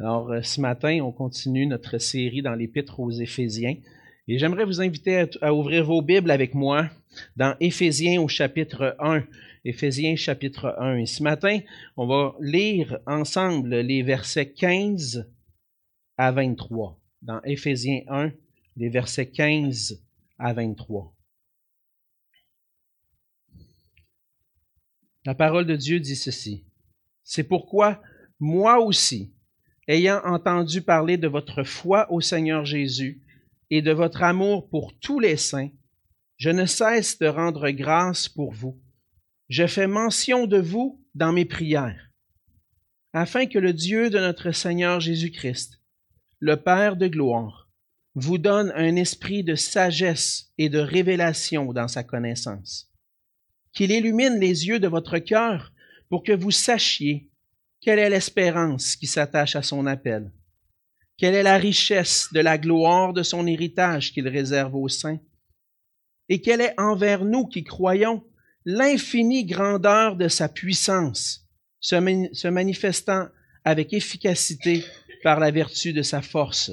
Alors, euh, ce matin, on continue notre série dans l'Épître aux Éphésiens. Et j'aimerais vous inviter à, ouvrir vos Bibles avec moi dans Éphésiens au chapitre 1. Éphésiens chapitre 1. Et ce matin, on va lire ensemble les versets 15 à 23. Dans Éphésiens 1, les versets 15 à 23. La parole de Dieu dit ceci. C'est pourquoi moi aussi, ayant entendu parler de votre foi au Seigneur Jésus et de votre amour pour tous les saints, je ne cesse de rendre grâce pour vous. Je fais mention de vous dans mes prières, afin que le Dieu de notre Seigneur Jésus-Christ, le Père de gloire, vous donne un esprit de sagesse et de révélation dans sa connaissance, qu'il illumine les yeux de votre cœur pour que vous sachiez quelle est l'espérance qui s'attache à son appel? Quelle est la richesse de la gloire de son héritage qu'il réserve aux saints? Et quelle est envers nous qui croyons l'infinie grandeur de sa puissance, se, manifestant avec efficacité par la vertu de sa force?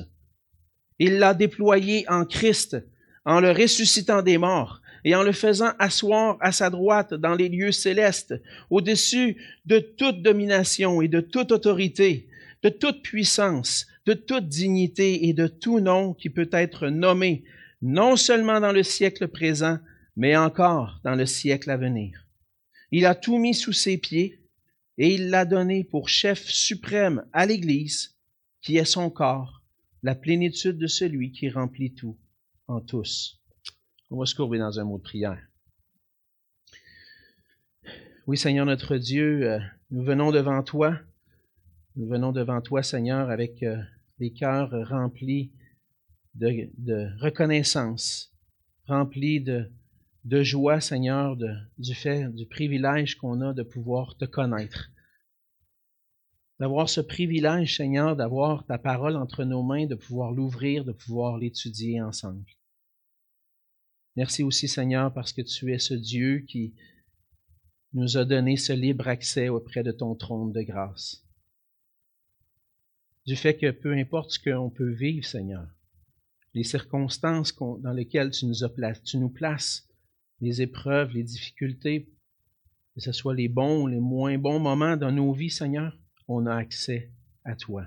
Il l'a déployé en Christ, en le ressuscitant des morts, et en le faisant asseoir à sa droite dans les lieux célestes, au-dessus de toute domination et de toute autorité, de toute puissance, de toute dignité et de tout nom qui peut être nommé, non seulement dans le siècle présent, mais encore dans le siècle à venir. Il a tout mis sous ses pieds et il l'a donné pour chef suprême à l'Église, qui est son corps, la plénitude de celui qui remplit tout en tous. On va se courber dans un mot de prière. Oui, Seigneur notre Dieu, euh, nous venons devant toi. Nous venons devant toi, Seigneur, avec euh, des cœurs remplis de, reconnaissance, remplis de, joie, Seigneur, du fait, du privilège qu'on a de pouvoir te connaître. D'avoir ce privilège, Seigneur, d'avoir ta parole entre nos mains, de pouvoir l'ouvrir, de pouvoir l'étudier ensemble. Merci aussi, Seigneur, parce que tu es ce Dieu qui nous a donné ce libre accès auprès de ton trône de grâce. Du fait que peu importe ce qu'on peut vivre, Seigneur, les circonstances dans lesquelles tu nous, places, les épreuves, les difficultés, que ce soit les bons ou les moins bons moments dans nos vies, Seigneur, on a accès à toi.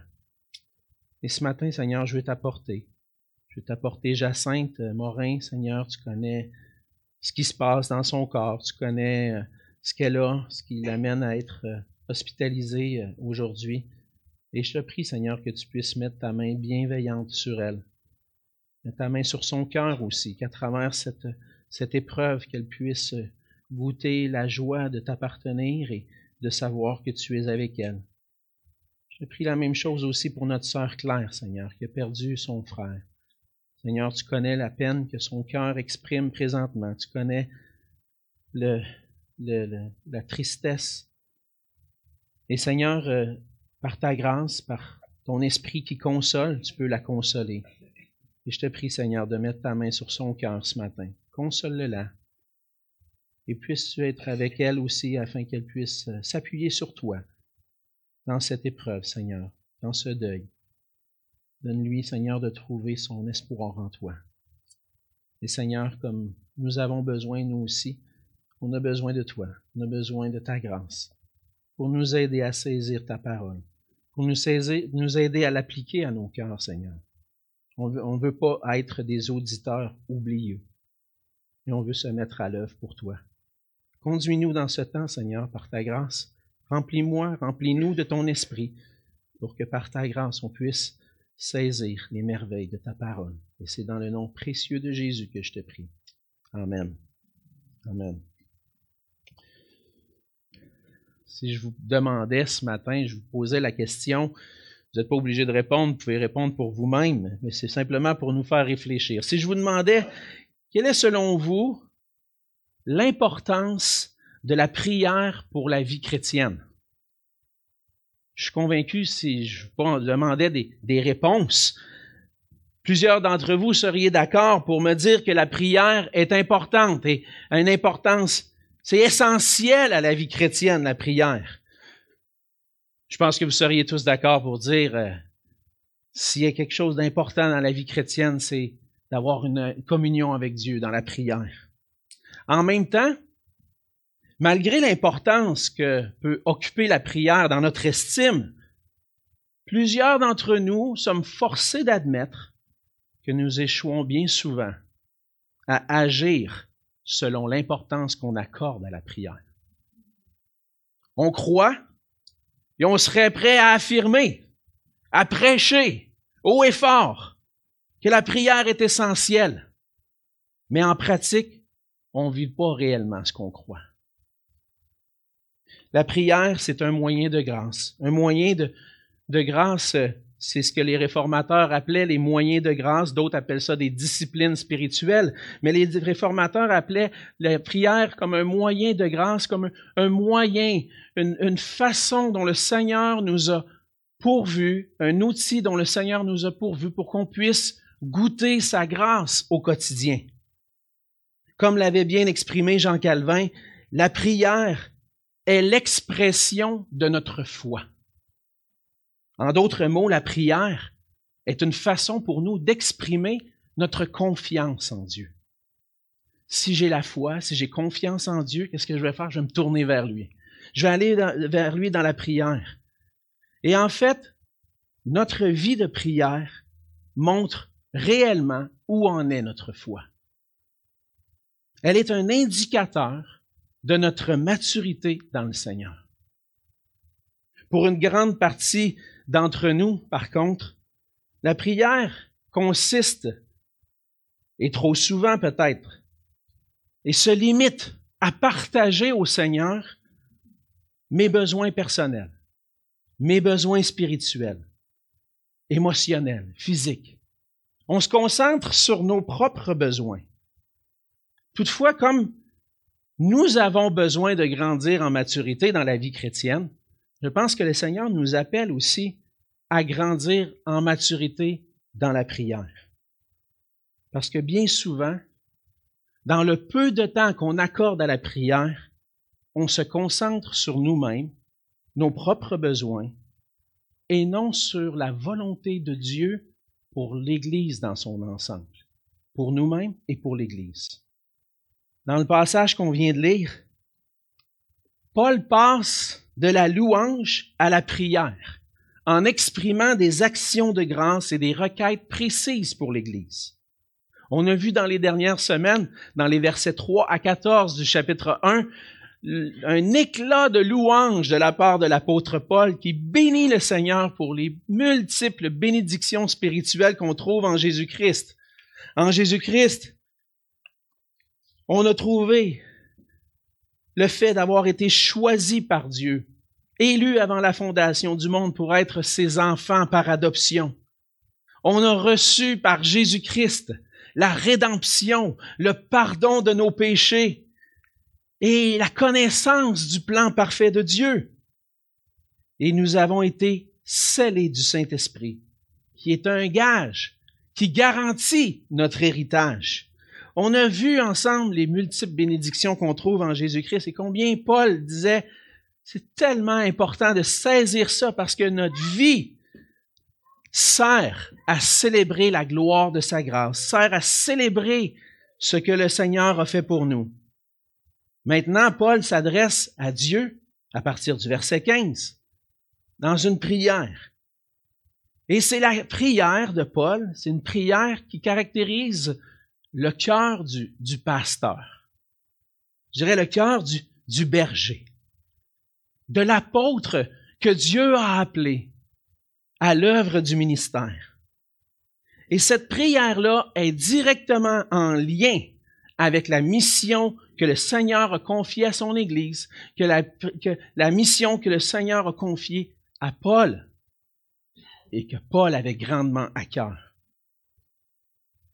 Et ce matin, Seigneur, je veux t'apporter je vais t'apporter Jacinthe euh, Morin, Seigneur, tu connais ce qui se passe dans son corps, tu connais euh, ce qu'elle a, ce qui l'amène à être euh, hospitalisée aujourd'hui. Et je te prie, Seigneur, que tu puisses mettre ta main bienveillante sur elle, mettre ta main sur son cœur aussi, qu'à travers cette, cette épreuve, qu'elle puisse goûter la joie de t'appartenir et de savoir que tu es avec elle. Je te prie la même chose aussi pour notre sœur Claire, Seigneur, qui a perdu son frère. Seigneur, tu connais la peine que son cœur exprime présentement. Tu connais le, la tristesse. Et Seigneur, euh, par ta grâce, par ton esprit qui console, tu peux la consoler. Et je te prie, Seigneur, de mettre ta main sur son cœur ce matin. Console-la. Et puisses-tu être avec elle aussi afin qu'elle puisse euh, s'appuyer sur toi dans cette épreuve, Seigneur, dans ce deuil. Donne-lui, Seigneur, de trouver son espoir en toi. Et Seigneur, comme nous avons besoin, nous aussi, on a besoin de toi, on a besoin de ta grâce pour nous aider à saisir ta parole, pour nous, aider à l'appliquer à nos cœurs, Seigneur. On ne veut pas être des auditeurs oublieux, mais on veut se mettre à l'œuvre pour toi. Conduis-nous dans ce temps, Seigneur, par ta grâce. Remplis-moi, remplis-nous de ton esprit, pour que par ta grâce, on puisse saisir les merveilles de ta parole. Et c'est dans le nom précieux de Jésus que je te prie. Amen. Amen. Si je vous demandais ce matin, je vous posais la question, vous n'êtes pas obligé de répondre, vous pouvez répondre pour vous-même, mais c'est simplement pour nous faire réfléchir. Si je vous demandais, quelle est selon vous l'importance de la prière pour la vie chrétienne? Je suis convaincu, si je demandais des, réponses, plusieurs d'entre vous seriez d'accord pour me dire que la prière est importante et a une importance, c'est essentiel à la vie chrétienne, la prière. Je pense que vous seriez tous d'accord pour dire, euh, s'il y a quelque chose d'important dans la vie chrétienne, c'est d'avoir une communion avec Dieu dans la prière. En même temps, malgré l'importance que peut occuper la prière dans notre estime, plusieurs d'entre nous sommes forcés d'admettre que nous échouons bien souvent à agir selon l'importance qu'on accorde à la prière. On croit et on serait prêt à affirmer, à prêcher haut et fort que la prière est essentielle. Mais en pratique, on ne vit pas réellement ce qu'on croit. La prière, c'est un moyen de grâce, un moyen de, grâce c'est ce que les réformateurs appelaient les moyens de grâce, d'autres appellent ça des disciplines spirituelles, mais les réformateurs appelaient la prière comme un moyen de grâce, comme un, moyen, une, une, façon dont le Seigneur nous a pourvu, un outil dont le Seigneur nous a pourvu pour qu'on puisse goûter sa grâce au quotidien. Comme l'avait bien exprimé Jean Calvin, la prière est l'expression de notre foi. En d'autres mots, la prière est une façon pour nous d'exprimer notre confiance en Dieu. Si j'ai la foi, si j'ai confiance en Dieu, qu'est-ce que je vais faire? Je vais me tourner vers lui. Je vais aller vers lui dans la prière. Et en fait, notre vie de prière montre réellement où en est notre foi. Elle est un indicateur de notre maturité dans le Seigneur. Pour une grande partie d'entre nous, par contre, la prière consiste, et trop souvent peut-être, et se limite à partager au Seigneur mes besoins personnels, mes besoins spirituels, émotionnels, physiques. On se concentre sur nos propres besoins. Toutefois, comme nous avons besoin de grandir en maturité dans la vie chrétienne, je pense que le Seigneur nous appelle aussi à grandir en maturité dans la prière. Parce que bien souvent, dans le peu de temps qu'on accorde à la prière, on se concentre sur nous-mêmes, nos propres besoins, et non sur la volonté de Dieu pour l'Église dans son ensemble, pour nous-mêmes et pour l'Église. Dans le passage qu'on vient de lire, Paul passe de la louange à la prière en exprimant des actions de grâce et des requêtes précises pour l'Église. On a vu dans les dernières semaines, dans les versets 3 à 14 du chapitre 1, un éclat de louange de la part de l'apôtre Paul qui bénit le Seigneur pour les multiples bénédictions spirituelles qu'on trouve en Jésus-Christ. En Jésus-Christ, on a trouvé le fait d'avoir été choisi par Dieu, élu avant la fondation du monde pour être ses enfants par adoption. On a reçu par Jésus-Christ la rédemption, le pardon de nos péchés et la connaissance du plan parfait de Dieu. Et nous avons été scellés du Saint-Esprit, qui est un gage qui garantit notre héritage. On a vu ensemble les multiples bénédictions qu'on trouve en Jésus-Christ et combien Paul disait, c'est tellement important de saisir ça parce que notre vie sert à célébrer la gloire de sa grâce, sert à célébrer ce que le Seigneur a fait pour nous. Maintenant, Paul s'adresse à Dieu à partir du verset 15, dans une prière. Et c'est la prière de Paul, c'est une prière qui caractérise le cœur du, pasteur. Je dirais le cœur du, berger, de l'apôtre que Dieu a appelé à l'œuvre du ministère. Et cette prière-là est directement en lien avec la mission que le Seigneur a confiée à son Église, la, que la mission que le Seigneur a confiée à Paul et que Paul avait grandement à cœur.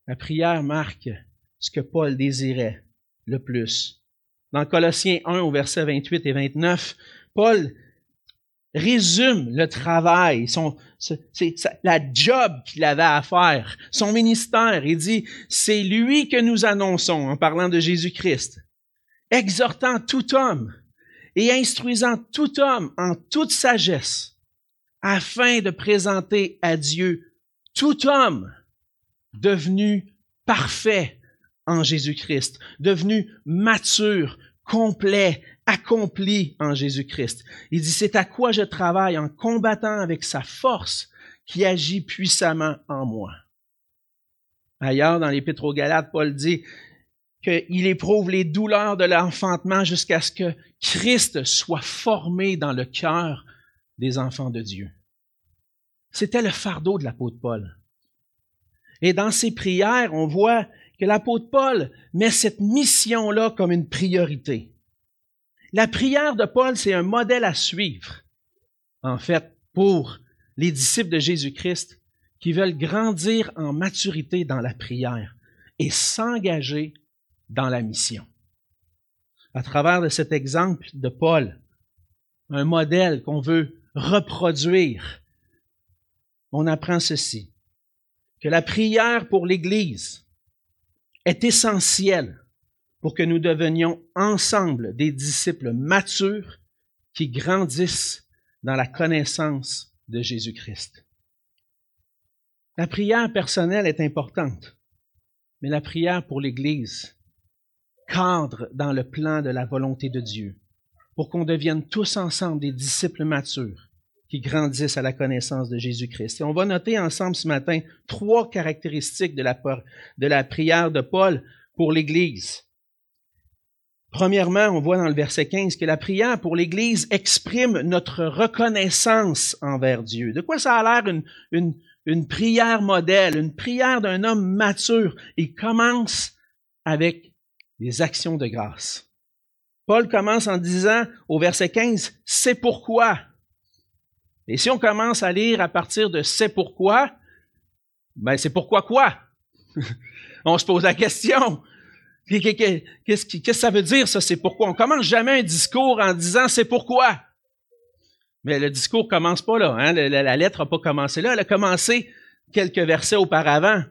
La prière marque ce que Paul désirait le plus. Dans Colossiens 1 au verset 28 et 29, Paul résume le travail, son, la job qu'il avait à faire, son ministère. Il dit, c'est lui que nous annonçons en parlant de Jésus-Christ, exhortant tout homme et instruisant tout homme en toute sagesse, afin de présenter à Dieu tout homme devenu parfait en Jésus-Christ, devenu mature, complet, accompli en Jésus-Christ. Il dit, c'est à quoi je travaille en combattant avec sa force qui agit puissamment en moi. Ailleurs, dans l'Épître aux Galates, Paul dit qu'il éprouve les douleurs de l'enfantement jusqu'à ce que Christ soit formé dans le cœur des enfants de Dieu. C'était le fardeau de l'apôtre Paul. Et dans ses prières, on voit que l'apôtre Paul met cette mission-là comme une priorité. La prière de Paul, c'est un modèle à suivre, en fait, pour les disciples de Jésus-Christ qui veulent grandir en maturité dans la prière et s'engager dans la mission. À travers cet exemple de Paul, un modèle qu'on veut reproduire, on apprend ceci, que la prière pour l'Église est essentielle pour que nous devenions ensemble des disciples matures qui grandissent dans la connaissance de Jésus-Christ. La prière personnelle est importante, mais la prière pour l'Église cadre dans le plan de la volonté de Dieu pour qu'on devienne tous ensemble des disciples matures qui grandissent à la connaissance de Jésus-Christ. Et on va noter ensemble ce matin trois caractéristiques de la, prière de Paul pour l'Église. Premièrement, on voit dans le verset 15 que la prière pour l'Église exprime notre reconnaissance envers Dieu. De quoi ça a l'air une prière modèle, une prière d'un homme mature? Il commence avec des actions de grâce. Paul commence en disant au verset 15, c'est pourquoi. Et si on commence à lire à partir de c'est pourquoi, ben c'est pourquoi quoi? on se pose la question. Qu'est-ce que ça veut dire, ça, c'est pourquoi? On commence jamais un discours en disant c'est pourquoi. Mais le discours commence pas là. Hein? La, lettre n'a pas commencé là. Elle a commencé quelques versets auparavant.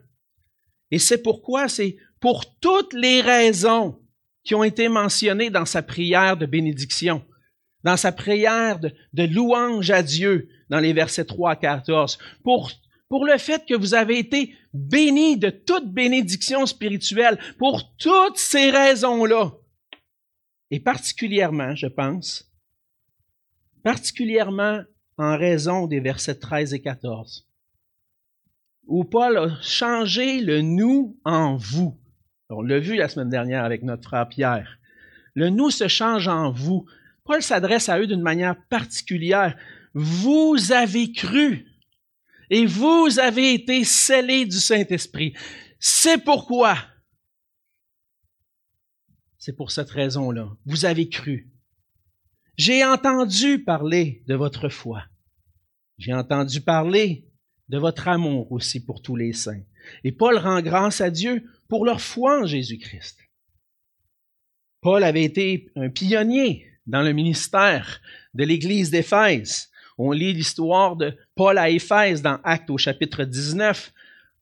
Et c'est pourquoi c'est pour toutes les raisons qui ont été mentionnées dans sa prière de bénédiction, dans sa prière de, louange à Dieu, dans les versets 3 à 14, pour, pour le fait que vous avez été bénis de toute bénédiction spirituelle, pour toutes ces raisons-là. Et particulièrement, je pense, particulièrement en raison des versets 13 et 14, où Paul a changé le nous en vous. On l'a vu la semaine dernière avec notre frère Pierre. Le nous se change en vous. Paul s'adresse à eux d'une manière particulière. Vous avez cru et vous avez été scellés du Saint-Esprit. C'est pourquoi. C'est pour cette raison-là. Vous avez cru. J'ai entendu parler de votre foi. J'ai entendu parler de votre amour aussi pour tous les saints. Et Paul rend grâce à Dieu pour leur foi en Jésus-Christ. Paul avait été un pionnier dans le ministère de l'Église d'Éphèse. On lit l'histoire de Paul à Éphèse dans Actes au chapitre 19.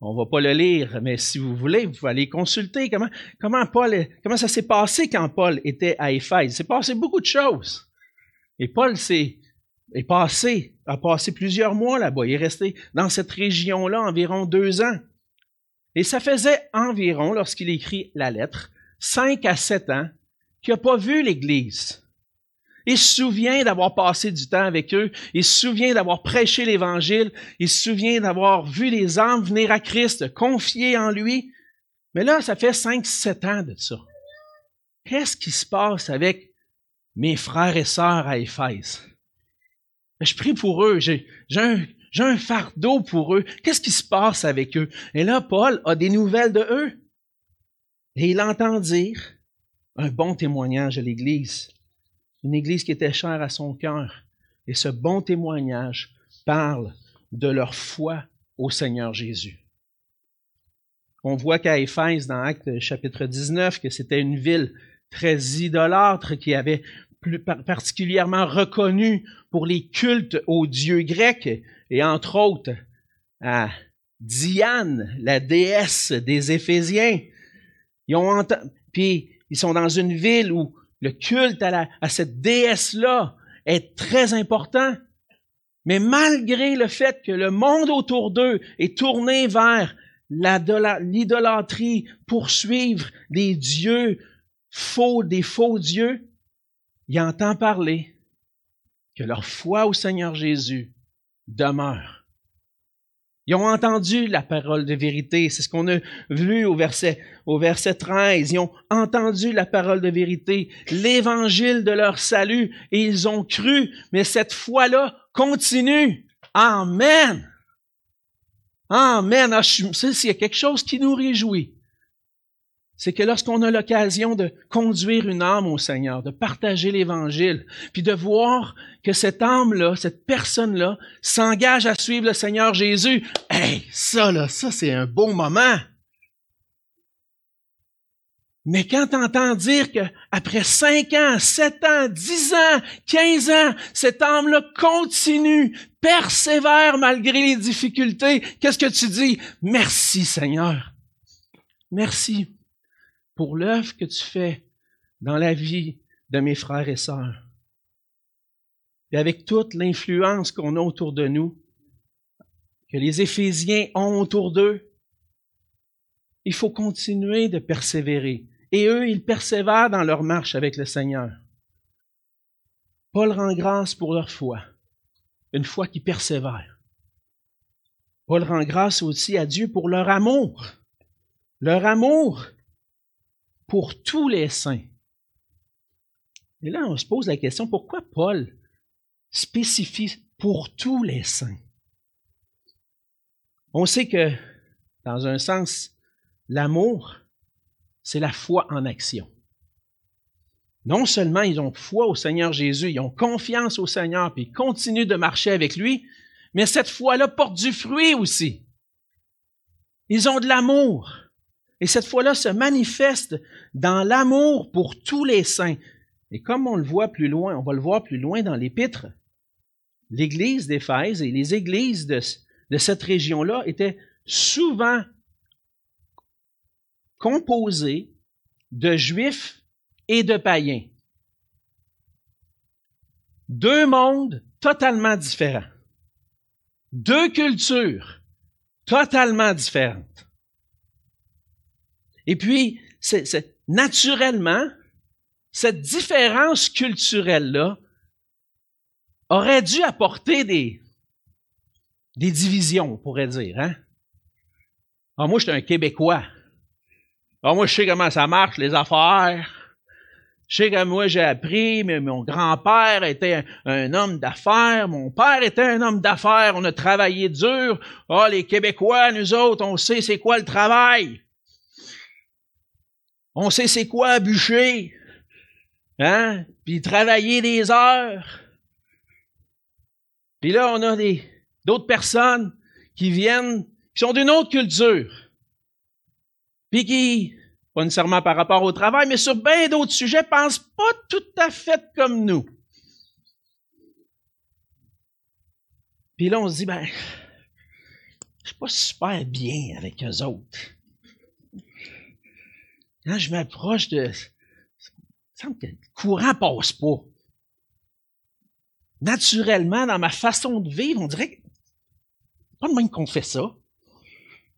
On va pas le lire, mais si vous voulez, vous pouvez aller consulter comment, comment Paul, comment ça s'est passé quand Paul était à Éphèse. Il s'est passé beaucoup de choses. Et Paul s'est, est passé, a passé plusieurs mois là-bas. Il est resté dans cette région-là environ deux ans. Et ça faisait environ, lorsqu'il écrit la lettre, cinq à sept ans qu'il n'a pas vu l'Église. Il se souvient d'avoir passé du temps avec eux. Il se souvient d'avoir prêché l'Évangile. Il se souvient d'avoir vu les âmes venir à Christ, confier en lui. Mais là, ça fait cinq, sept ans de ça. Qu'est-ce qui se passe avec mes frères et sœurs à Éphèse? Je prie pour eux, j'ai un, fardeau pour eux. Qu'est-ce qui se passe avec eux? Et là, Paul a des nouvelles de eux. Et il entend dire un bon témoignage à l'Église, une Église qui était chère à son cœur. Et ce bon témoignage parle de leur foi au Seigneur Jésus. On voit qu'à Éphèse, dans Acte chapitre 19, que c'était une ville très idolâtre, qui avait plus particulièrement reconnu pour les cultes aux dieux grecs, et entre autres à Diane, la déesse des Éphésiens. Puis ils sont dans une ville où le culte à, cette déesse-là est très important. Mais malgré le fait que le monde autour d'eux est tourné vers l'idolâtrie, poursuivre des dieux faux, des faux dieux, il entend parler que leur foi au Seigneur Jésus demeure. Ils ont entendu la parole de vérité. C'est ce qu'on a vu au verset, au verset 13. Ils ont entendu la parole de vérité, l'évangile de leur salut, et ils ont cru. Mais cette foi-là continue. Amen. Amen. Ah, a quelque chose qui nous réjouit, c'est que lorsqu'on a l'occasion de conduire une âme au Seigneur, de partager l'Évangile, puis de voir que cette âme-là, cette personne-là, s'engage à suivre le Seigneur Jésus, hey, ça là, ça c'est un beau moment. Mais quand tu entends dire que après cinq ans, sept ans, dix ans, quinze ans, cette âme-là continue, persévère malgré les difficultés, qu'est-ce que tu dis? Merci Seigneur. Merci pour l'œuvre que tu fais dans la vie de mes frères et sœurs. Et avec toute l'influence qu'on a autour de nous, que les Éphésiens ont autour d'eux, il faut continuer de persévérer. Et eux, ils persévèrent dans leur marche avec le Seigneur. Paul rend grâce pour leur foi, une foi qui persévère. Paul rend grâce aussi à Dieu pour leur amour. Leur amour pour tous les saints. Et là, on se pose la question, pourquoi Paul spécifie pour tous les saints? On sait que, dans un sens, l'amour, c'est la foi en action. Non seulement ils ont foi au Seigneur Jésus, ils ont confiance au Seigneur, puis ils continuent de marcher avec lui, mais cette foi-là porte du fruit aussi. Ils ont de l'amour. Et cette foi-là se manifeste dans l'amour pour tous les saints. Et comme on le voit plus loin, on va le voir plus loin dans l'épître, l'église d'Éphèse et les églises de, de cette région-là étaient souvent composées de juifs et de païens. Deux mondes totalement différents. Deux cultures totalement différentes. Et puis, c'est, naturellement, cette différence culturelle-là aurait dû apporter des, divisions, on pourrait dire. Hein? Ah, moi, je suis un Québécois. Ah, moi, je sais comment ça marche, les affaires. Je sais que moi, j'ai appris, mais mon grand-père était un, homme d'affaires, mon père était un homme d'affaires, on a travaillé dur. Ah, les Québécois, nous autres, on sait c'est quoi le travail. On sait c'est quoi bûcher. Hein? Puis travailler des heures. Puis là, on a des, d'autres personnes qui viennent, qui sont d'une autre culture. Puis qui, pas nécessairement par rapport au travail, mais sur bien d'autres sujets, pensent pas tout à fait comme nous. Puis là, on se dit, ben, je suis pas super bien avec eux autres. Quand je m'approche de. Il semble que le courant passe pas. Naturellement, dans ma façon de vivre, on dirait que pas de même qu'on fait ça.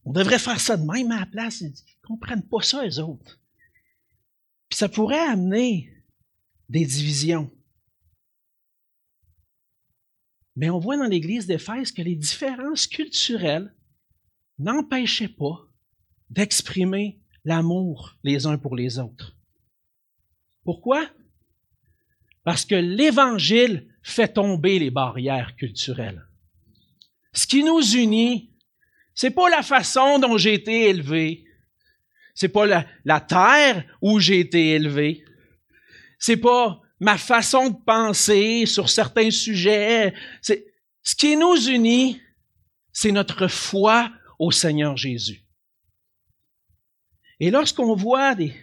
On devrait faire ça de même à la place. Ils ne comprennent pas ça, eux autres. Puis ça pourrait amener des divisions. Mais on voit dans l'Église d'Éphèse que les différences culturelles n'empêchaient pas d'exprimer l'amour les uns pour les autres. Pourquoi? Parce que l'Évangile fait tomber les barrières culturelles. Ce qui nous unit, c'est pas la façon dont j'ai été élevé. C'est pas la, la terre où j'ai été élevé. C'est pas ma façon de penser sur certains sujets. Ce qui nous unit, c'est notre foi au Seigneur Jésus. Et lorsqu'on voit des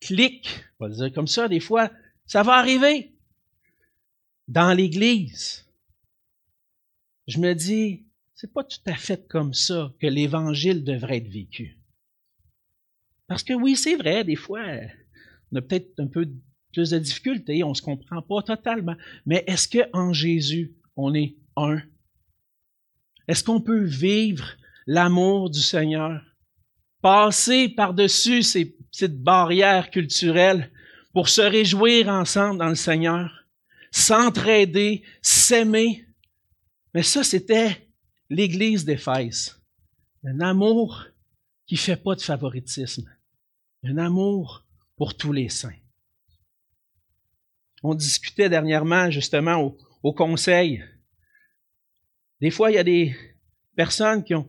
clics, on va dire comme ça, des fois, ça va arriver dans l'Église. Je me dis, c'est pas tout à fait comme ça que l'Évangile devrait être vécu. Parce que oui, c'est vrai, des fois, on a peut-être un peu plus de difficultés, on ne se comprend pas totalement. Mais est-ce qu'en Jésus, on est un? Est-ce qu'on peut vivre l'amour du Seigneur? Passer par-dessus ces petites barrières culturelles pour se réjouir ensemble dans le Seigneur, s'entraider, s'aimer. Mais ça, c'était l'Église d'Éphèse. Un amour qui fait pas de favoritisme. Un amour pour tous les saints. On discutait dernièrement, justement, au, au conseil. Des fois, il y a des personnes qui ont,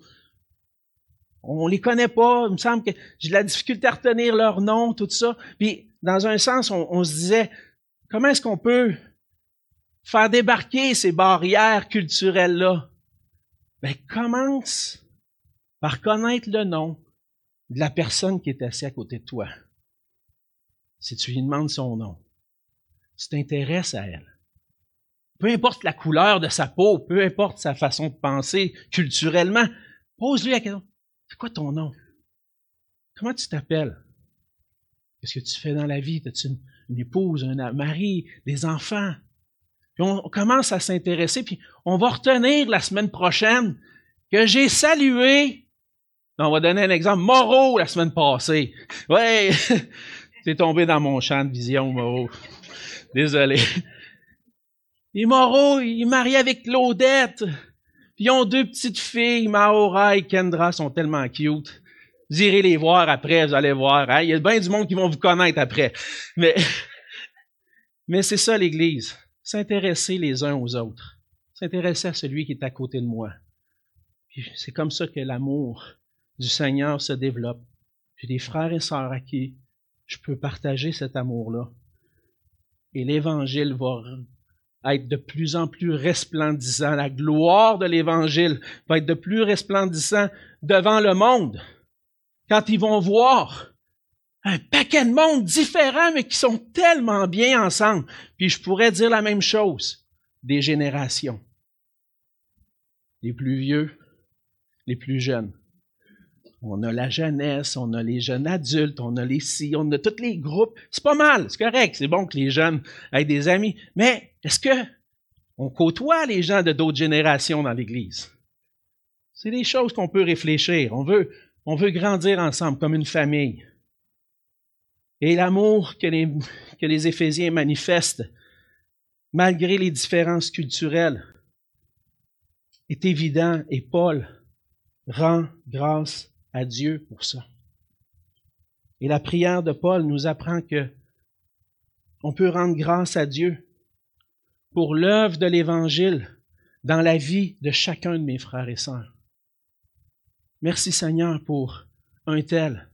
on les connaît pas, il me semble que j'ai de la difficulté à retenir leur nom, tout ça. Puis, dans un sens, on, se disait, comment est-ce qu'on peut faire débarquer ces barrières culturelles-là? Ben, commence par connaître le nom de la personne qui est assise à côté de toi. Si tu lui demandes son nom, tu t'intéresses à elle. Peu importe la couleur de sa peau, peu importe sa façon de penser culturellement, pose-lui la question. Quoi ton nom? Comment tu t'appelles? Qu'est-ce que tu fais dans la vie? As-tu une, épouse, un mari, des enfants? On, commence à s'intéresser, puis on va retenir la semaine prochaine que j'ai salué. on va donner un exemple. Moreau la semaine passée. Ouais, t'es tombé dans mon champ de vision, Moreau. Désolé. Et Moreau, il est marié avec Claudette. Ils ont deux petites filles, Maora et Kendra, sont tellement cute. Vous irez les voir après, vous allez voir. Hein? Il y a bien du monde qui vont vous connaître après. Mais, mais c'est ça l'Église. S'intéresser les uns aux autres. S'intéresser à celui qui est à côté de moi. C'est comme ça que l'amour du Seigneur se développe. J'ai des frères et sœurs à qui je peux partager cet amour-là. Et l'Évangile va être de plus en plus resplendissant. La gloire de l'Évangile va être de plus resplendissant devant le monde. Quand ils vont voir un paquet de monde différents, mais qui sont tellement bien ensemble. Puis je pourrais dire la même chose des générations. Les plus vieux, les plus jeunes. On a la jeunesse, on a les jeunes adultes, on a les si, on a tous les groupes. C'est pas mal, c'est correct, c'est bon que les jeunes aient des amis. Mais est-ce que on côtoie les gens de d'autres générations dans l'Église? C'est des choses qu'on peut réfléchir. On veut, grandir ensemble comme une famille. Et l'amour que les, que Éphésiens manifestent, malgré les différences culturelles, est évident et Paul rend grâce à Dieu pour ça. Et la prière de Paul nous apprend que on peut rendre grâce à Dieu pour l'œuvre de l'Évangile dans la vie de chacun de mes frères et sœurs. Merci Seigneur pour un tel.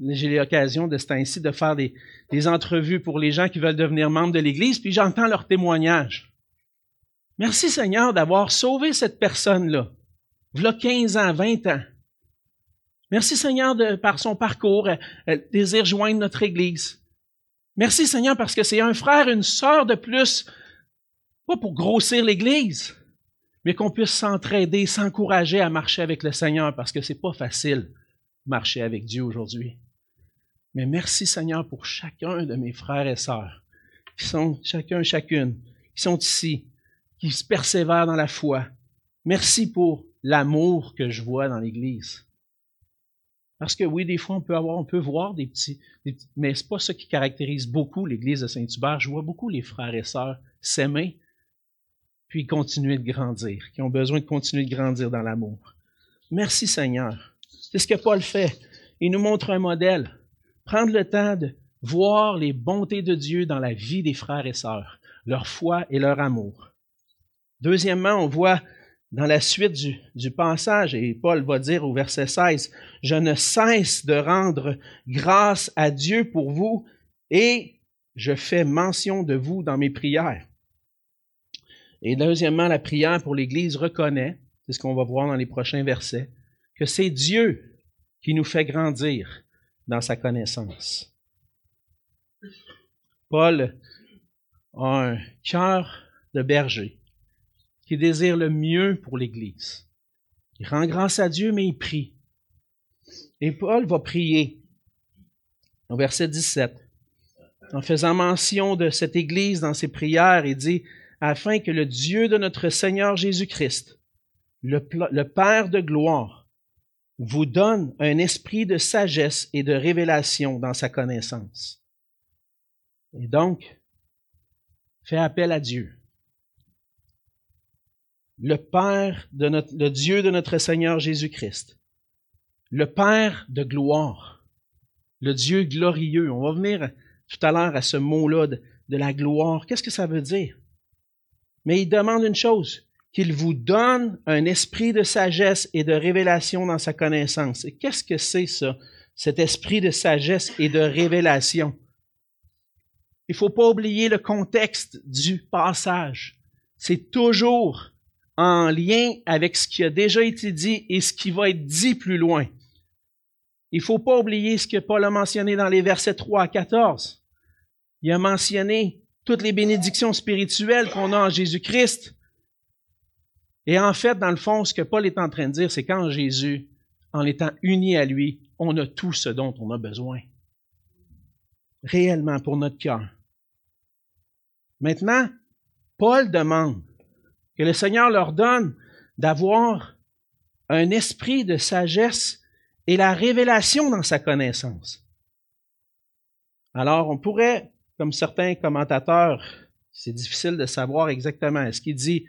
J'ai l'occasion de ce temps-ci de faire des, des entrevues pour les gens qui veulent devenir membres de l'Église, puis j'entends leur témoignage. Merci Seigneur d'avoir sauvé cette personne-là V'là 15 ans, 20 ans. Merci Seigneur de, par son parcours, elle, désire joindre notre Église. Merci Seigneur parce que c'est un frère, une sœur de plus, pas pour grossir l'Église, mais qu'on puisse s'entraider, s'encourager à marcher avec le Seigneur parce que c'est pas facile marcher avec Dieu aujourd'hui. Mais merci Seigneur pour chacun de mes frères et sœurs qui sont chacun, chacune, qui sont ici, qui se persévèrent dans la foi. Merci pour l'amour que je vois dans l'Église. Parce que oui, des fois, on peut avoir, on peut voir des petits, des petits mais pas ça qui caractérise beaucoup l'Église de Saint-Hubert. Je vois beaucoup les frères et sœurs s'aimer, puis continuer de grandir, qui ont besoin de continuer de grandir dans l'amour. Merci Seigneur. C'est ce que Paul fait. Il nous montre un modèle. Prendre le temps de voir les bontés de Dieu dans la vie des frères et sœurs, leur foi et leur amour. Deuxièmement, on voit dans la suite du, passage, et Paul va dire au verset 16, Je ne cesse de rendre grâce à Dieu pour vous et je fais mention de vous dans mes prières. Et deuxièmement, la prière pour l'Église reconnaît, c'est ce qu'on va voir dans les prochains versets, que c'est Dieu qui nous fait grandir dans sa connaissance. Paul a un cœur de berger qui désire le mieux pour l'Église. Il rend grâce à Dieu, mais il prie. Et Paul va prier au verset 17. En faisant mention de cette Église dans ses prières, il dit, afin que le Dieu de notre Seigneur Jésus-Christ, le, le Père de gloire, vous donne un esprit de sagesse et de révélation dans sa connaissance. Et donc, fais appel à Dieu. Le Père de notre, le Dieu de notre Seigneur Jésus-Christ. Le Père de gloire. Le Dieu glorieux. On va venir tout à l'heure à ce mot-là de, de la gloire. Qu'est-ce que ça veut dire? Mais il demande une chose, qu'il vous donne un esprit de sagesse et de révélation dans sa connaissance. Et qu'est-ce que c'est ça, cet esprit de sagesse et de révélation? Il faut pas oublier le contexte du passage. C'est toujours en lien avec ce qui a déjà été dit et ce qui va être dit plus loin. Il faut pas oublier ce que Paul a mentionné dans les versets 3 à 14. Il a mentionné toutes les bénédictions spirituelles qu'on a en Jésus-Christ. Et en fait, dans le fond, ce que Paul est en train de dire, c'est qu'en Jésus, en étant unis à lui, on a tout ce dont on a besoin. Réellement pour notre cœur. Maintenant, Paul demande que le Seigneur leur donne d'avoir un esprit de sagesse et la révélation dans sa connaissance. Alors, on pourrait comme certains commentateurs, c'est difficile de savoir exactement. Est-ce qu'il dit,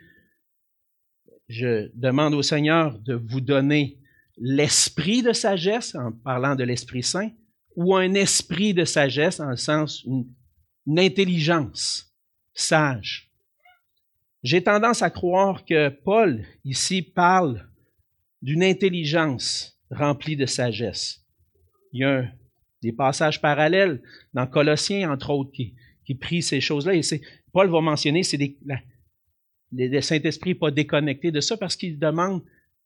je demande au Seigneur de vous donner l'esprit de sagesse en parlant de l'Esprit Saint, ou un esprit de sagesse en le sens une, une intelligence sage? J'ai tendance à croire que Paul ici parle d'une intelligence remplie de sagesse. Il y a des passages parallèles dans Colossiens, entre autres, qui, qui ces choses-là. Paul va mentionner, c'est le Saint-Esprit n'est pas déconnecté de ça parce qu'il demande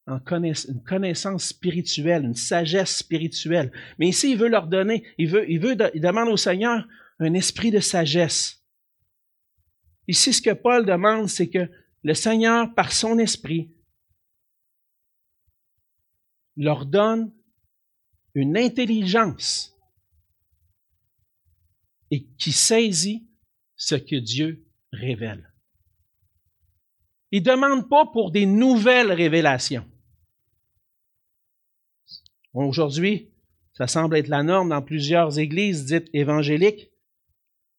une connaissance spirituelle, une sagesse spirituelle. Mais ici, il veut leur donner, il veut, il veut, il demande au Seigneur un esprit de sagesse. Ici, ce que Paul demande, c'est que le Seigneur, par son esprit, leur donne une intelligence et qui saisit ce que Dieu révèle. Il ne demande pas pour des nouvelles révélations. Aujourd'hui, ça semble être la norme dans plusieurs églises dites évangéliques.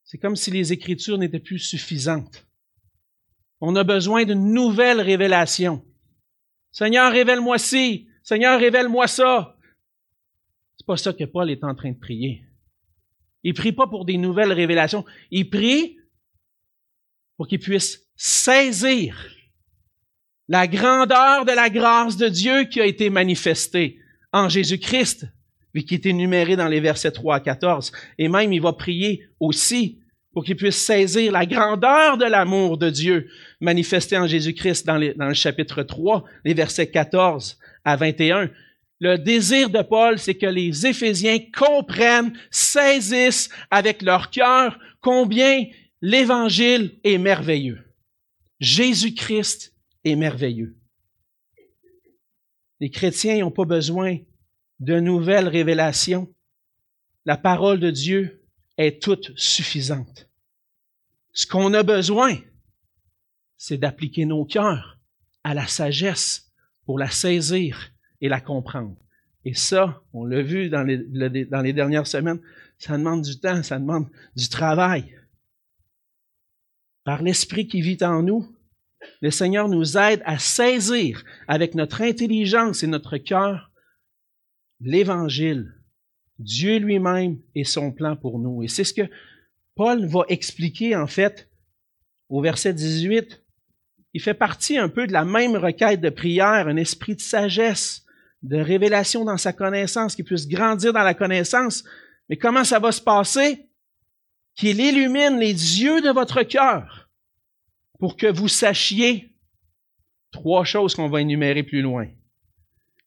C'est comme si les Écritures n'étaient plus suffisantes. On a besoin d'une nouvelle révélation. Seigneur, révèle-moi ci. Seigneur, révèle-moi ça. C'est pas ça que Paul est en train de prier. Il prie pas pour des nouvelles révélations. Il prie pour qu'il puisse saisir la grandeur de la grâce de Dieu qui a été manifestée en Jésus-Christ, qui est énuméré dans les versets 3 à 14. Et même, il va prier aussi pour qu'il puisse saisir la grandeur de l'amour de Dieu manifesté en Jésus-Christ dans, dans, le chapitre 3, les versets 14 à 21. Le désir de Paul, c'est que les Éphésiens comprennent, saisissent avec leur cœur combien l'Évangile est merveilleux. Jésus-Christ est merveilleux. Les chrétiens n'ont pas besoin de nouvelles révélations. La parole de Dieu est toute suffisante. Ce qu'on a besoin, c'est d'appliquer nos cœurs à la sagesse pour la saisir et la comprendre. Et ça, on l'a vu dans les, dans les dernières semaines, ça demande du temps, ça demande du travail. Par l'Esprit qui vit en nous, le Seigneur nous aide à saisir avec notre intelligence et notre cœur l'Évangile, Dieu lui-même et son plan pour nous. Et c'est ce que Paul va expliquer en fait au verset 18. Il fait partie un peu de la même requête de prière, un esprit de sagesse, de révélation dans sa connaissance, qu'il puisse grandir dans la connaissance. Mais comment ça va se passer? Qu'il illumine les yeux de votre cœur pour que vous sachiez trois choses qu'on va énumérer plus loin.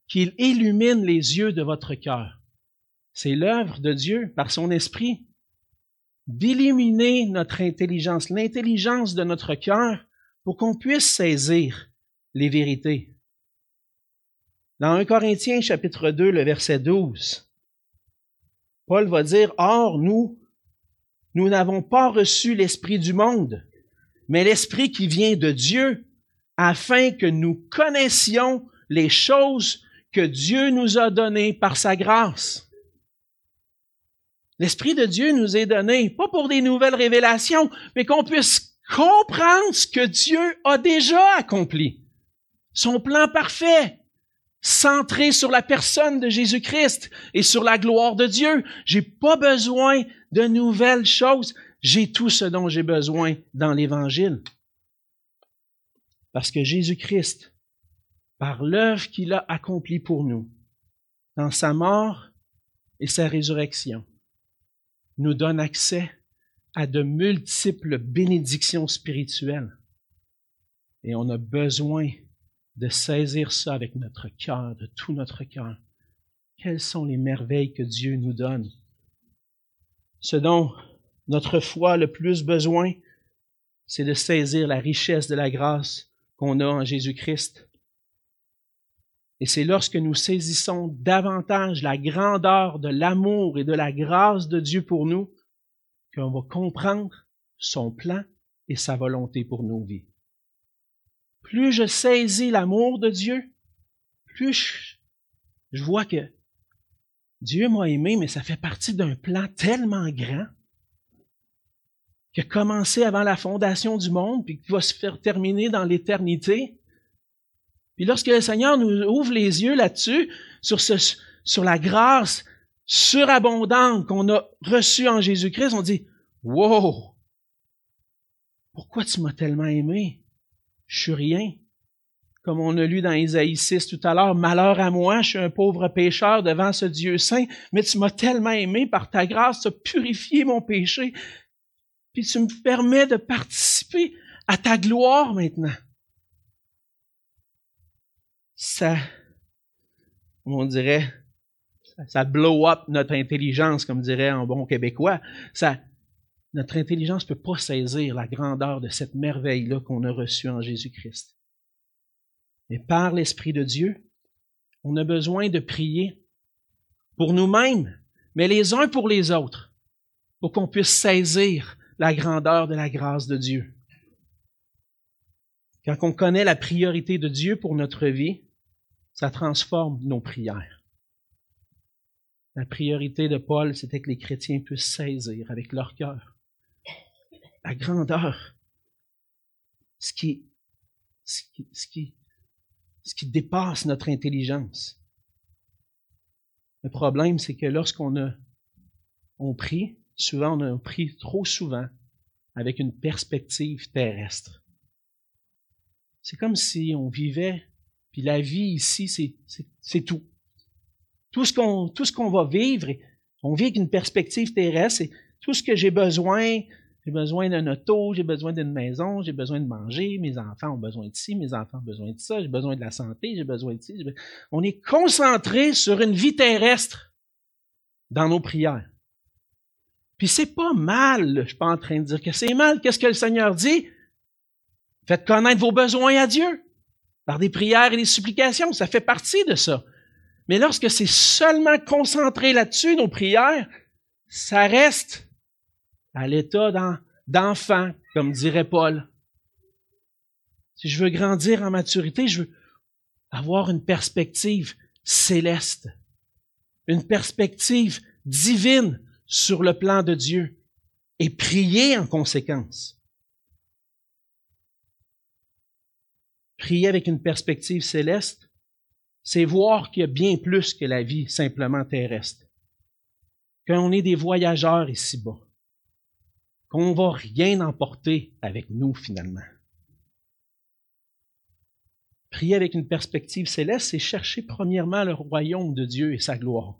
Qu'il illumine les yeux de votre cœur. C'est l'œuvre de Dieu par son esprit d'illuminer notre intelligence, l'intelligence de notre cœur pour qu'on puisse saisir les vérités. Dans 1 Corinthiens chapitre 2, le verset 12, Paul va dire, Or, nous, nous n'avons pas reçu l'Esprit du monde, mais l'Esprit qui vient de Dieu, afin que nous connaissions les choses que Dieu nous a données par sa grâce. L'Esprit de Dieu nous est donné, pas pour des nouvelles révélations, mais qu'on puisse comprendre ce que Dieu a déjà accompli. Son plan parfait, centré sur la personne de Jésus-Christ et sur la gloire de Dieu. J'ai pas besoin de nouvelles choses. J'ai tout ce dont j'ai besoin dans l'Évangile. Parce que Jésus-Christ, par l'œuvre qu'il a accomplie pour nous, dans sa mort et sa résurrection, nous donne accès à de multiples bénédictions spirituelles. Et on a besoin de saisir ça avec notre cœur, de tout notre cœur. Quelles sont les merveilles que Dieu nous donne? Ce dont notre foi a le plus besoin, c'est de saisir la richesse de la grâce qu'on a en Jésus-Christ. Et c'est lorsque nous saisissons davantage la grandeur de l'amour et de la grâce de Dieu pour nous qu'on va comprendre son plan et sa volonté pour nos vies. Plus je saisis l'amour de Dieu, plus je, vois que Dieu m'a aimé, mais ça fait partie d'un plan tellement grand qui a commencé avant la fondation du monde, puis qui va se faire terminer dans l'éternité. Puis lorsque le Seigneur nous ouvre les yeux là-dessus, sur, sur la grâce surabondante qu'on a reçue en Jésus-Christ, on dit, wow, pourquoi tu m'as tellement aimé? Je suis rien. Comme on a lu dans Isaïe 6 tout à l'heure, malheur à moi, je suis un pauvre pécheur devant ce Dieu saint, mais tu m'as tellement aimé par ta grâce, tu as purifié mon péché, puis tu me permets de participer à ta gloire maintenant. Ça, on dirait, ça blow up notre intelligence, comme dirait en bon québécois. Ça, notre intelligence ne peut pas saisir la grandeur de cette merveille-là qu'on a reçue en Jésus-Christ. Mais par l'Esprit de Dieu, on a besoin de prier pour nous-mêmes, mais les uns pour les autres, pour qu'on puisse saisir la grandeur de la grâce de Dieu. Quand on connaît la priorité de Dieu pour notre vie, ça transforme nos prières. La priorité de Paul, c'était que les chrétiens puissent saisir avec leur cœur la grandeur, ce qui, ce qui, ce qui, dépasse notre intelligence. Le problème, c'est que lorsqu'on a on prie, souvent on a pris trop souvent avec une perspective terrestre. C'est comme si on vivait, puis la vie ici, c'est tout. Tout ce qu'on qu'on va vivre, on vit avec une perspective terrestre, c'est tout ce que j'ai besoin, j'ai besoin d'un auto, j'ai besoin d'une maison, j'ai besoin de manger, mes enfants ont besoin de ci, mes enfants ont besoin de ça, j'ai besoin de la santé, j'ai besoin de ci. On est concentré sur une vie terrestre dans nos prières. Puis c'est pas mal, je suis pas en train de dire que c'est mal. Qu'est-ce que le Seigneur dit? Faites connaître vos besoins à Dieu par des prières et des supplications. Ça fait partie de ça. Mais lorsque c'est seulement concentré là-dessus, nos prières, ça reste à l'état d'enfant, comme dirait Paul. Si je veux grandir en maturité, je veux avoir une perspective céleste, une perspective divine sur le plan de Dieu et prier en conséquence. Prier avec une perspective céleste, c'est voir qu'il y a bien plus que la vie simplement terrestre, qu'on est des voyageurs ici-bas qu'on va rien emporter avec nous finalement. Prier avec une perspective céleste, c'est chercher premièrement le royaume de Dieu et sa gloire.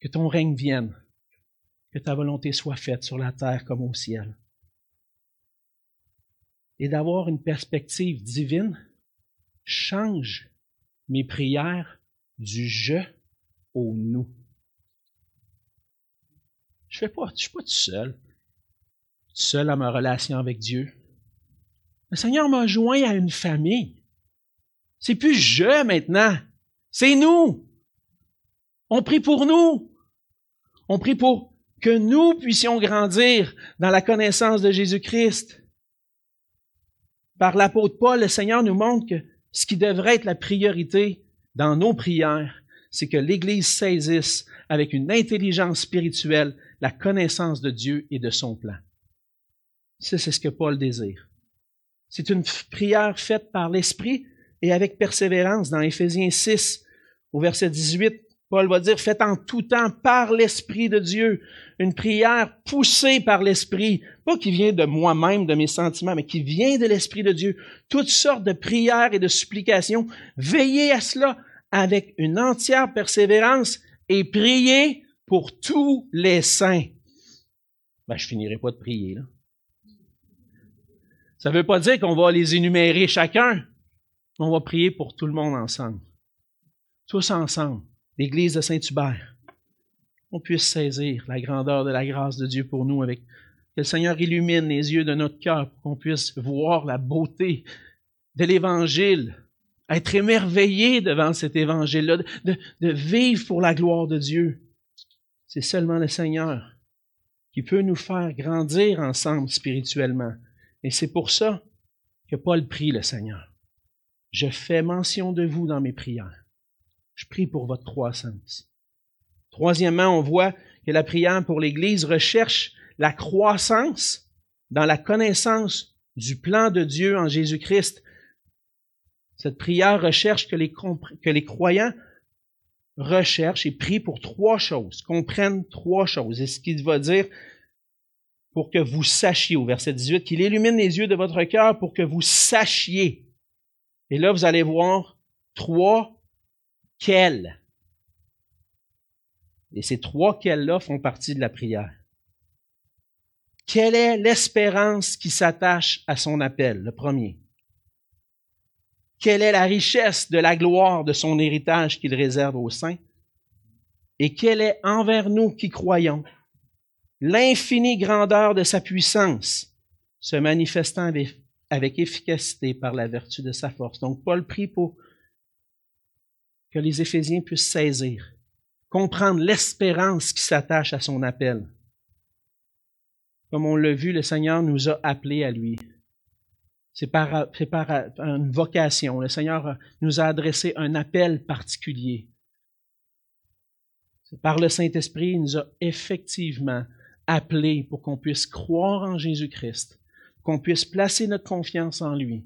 Que ton règne vienne, que ta volonté soit faite sur la terre comme au ciel. Et d'avoir une perspective divine change mes prières du je au nous. Je fais suis pas tout seul seul à ma relation avec Dieu. Le Seigneur m'a joint à une famille. C'est plus je maintenant. C'est nous. On prie pour nous. On prie pour que nous puissions grandir dans la connaissance de Jésus-Christ. Par l'apôtre Paul, le Seigneur nous montre que ce qui devrait être la priorité dans nos prières, c'est que l'Église saisisse avec une intelligence spirituelle la connaissance de Dieu et de son plan. Ça, c'est ce que Paul désire. C'est une prière faite par l'Esprit et avec persévérance. Dans Éphésiens 6, au verset 18, Paul va dire, faites en tout temps par l'Esprit de Dieu une prière poussée par l'Esprit, pas qui vient de moi-même, de mes sentiments, mais qui vient de l'Esprit de Dieu. Toutes sortes de prières et de supplications. Veillez à cela avec une entière persévérance et priez pour tous les saints. Ben, je finirai pas de prier, là. Ça ne veut pas dire qu'on va les énumérer chacun. On va prier pour tout le monde ensemble. Tous ensemble. L'Église de Saint-Hubert. On puisse saisir la grandeur de la grâce de Dieu pour nous avec que le Seigneur illumine les yeux de notre cœur pour qu'on puisse voir la beauté de l'Évangile, être émerveillé devant cet Évangile-là, de, de vivre pour la gloire de Dieu. C'est seulement le Seigneur qui peut nous faire grandir ensemble spirituellement. Et c'est pour ça que Paul prie le Seigneur. Je fais mention de vous dans mes prières. Je prie pour votre croissance. Troisièmement, on voit que la prière pour l'Église recherche la croissance dans la connaissance du plan de Dieu en Jésus-Christ. Cette prière recherche que les, que les croyants recherchent et prient pour trois choses, comprennent trois choses. Et ce qu'il va dire pour que vous sachiez, au verset 18, qu'il illumine les yeux de votre cœur pour que vous sachiez. Et là, vous allez voir trois quels. Et ces trois quels-là font partie de la prière. Quelle est l'espérance qui s'attache à son appel, le premier? Quelle est la richesse de la gloire de son héritage qu'il réserve aux saints? Et quelle est envers nous qui croyons? L'infinie grandeur de sa puissance, se manifestant avec, efficacité par la vertu de sa force. Donc Paul prie pour que les Éphésiens puissent saisir, comprendre l'espérance qui s'attache à son appel. Comme on l'a vu, le Seigneur nous a appelés à lui. C'est par, une vocation. Le Seigneur nous a adressé un appel particulier. C'est par le Saint-Esprit, il nous a effectivement appelés pour qu'on puisse croire en Jésus-Christ, qu'on puisse placer notre confiance en lui.